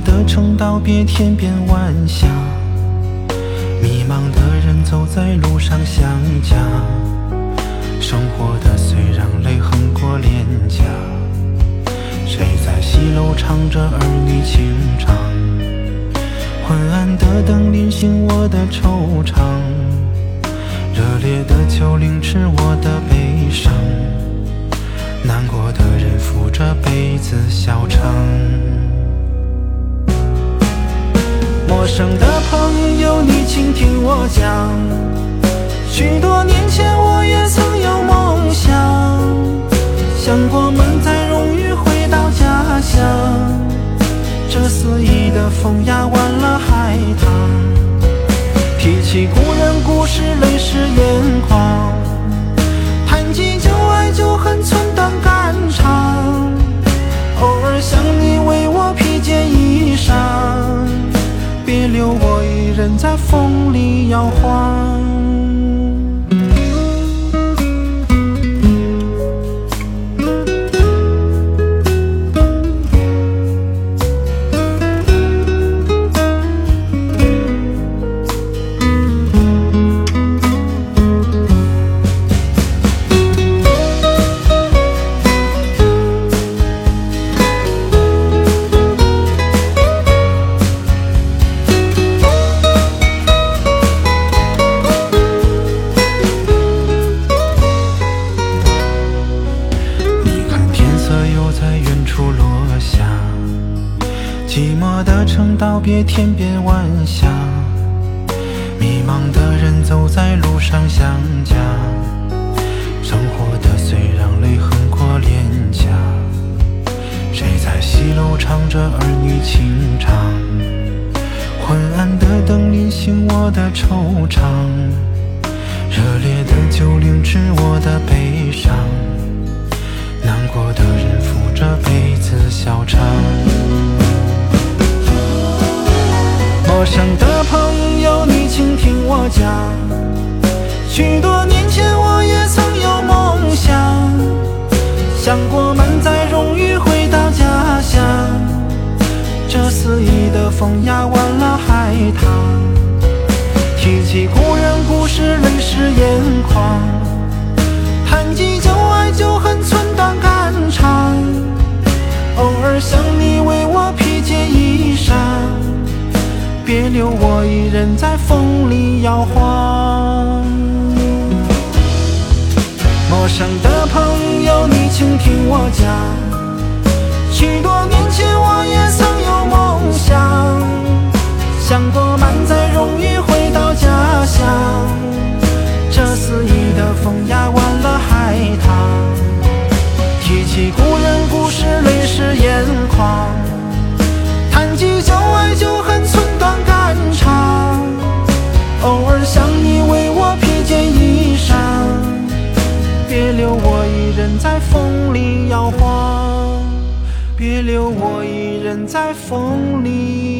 的城道别天边晚霞，迷茫的人走在路上想家，生活的虽然泪横过脸颊，谁在西楼唱着儿女情长？昏暗的灯临醒我的惆怅，热烈的酒凌迟我的悲伤，难过的人扶着杯子笑唱。陌生的朋友，你请听我讲。许多年前，我也曾有梦想，想过满载荣誉回到家乡。这肆意的风压弯了海棠，提起故人故事，泪湿眼在风里摇晃。寞的城道别天边晚霞，迷茫的人走在路上想家，生活的虽让泪横过脸颊，谁在西楼唱着儿女情长？昏暗的灯临醒我的惆怅，热烈的酒凌迟我的悲伤。难过的许多年前，我也曾有梦想，想过陌生的朋友，你请听我讲。风里摇晃，别留我一人在风里。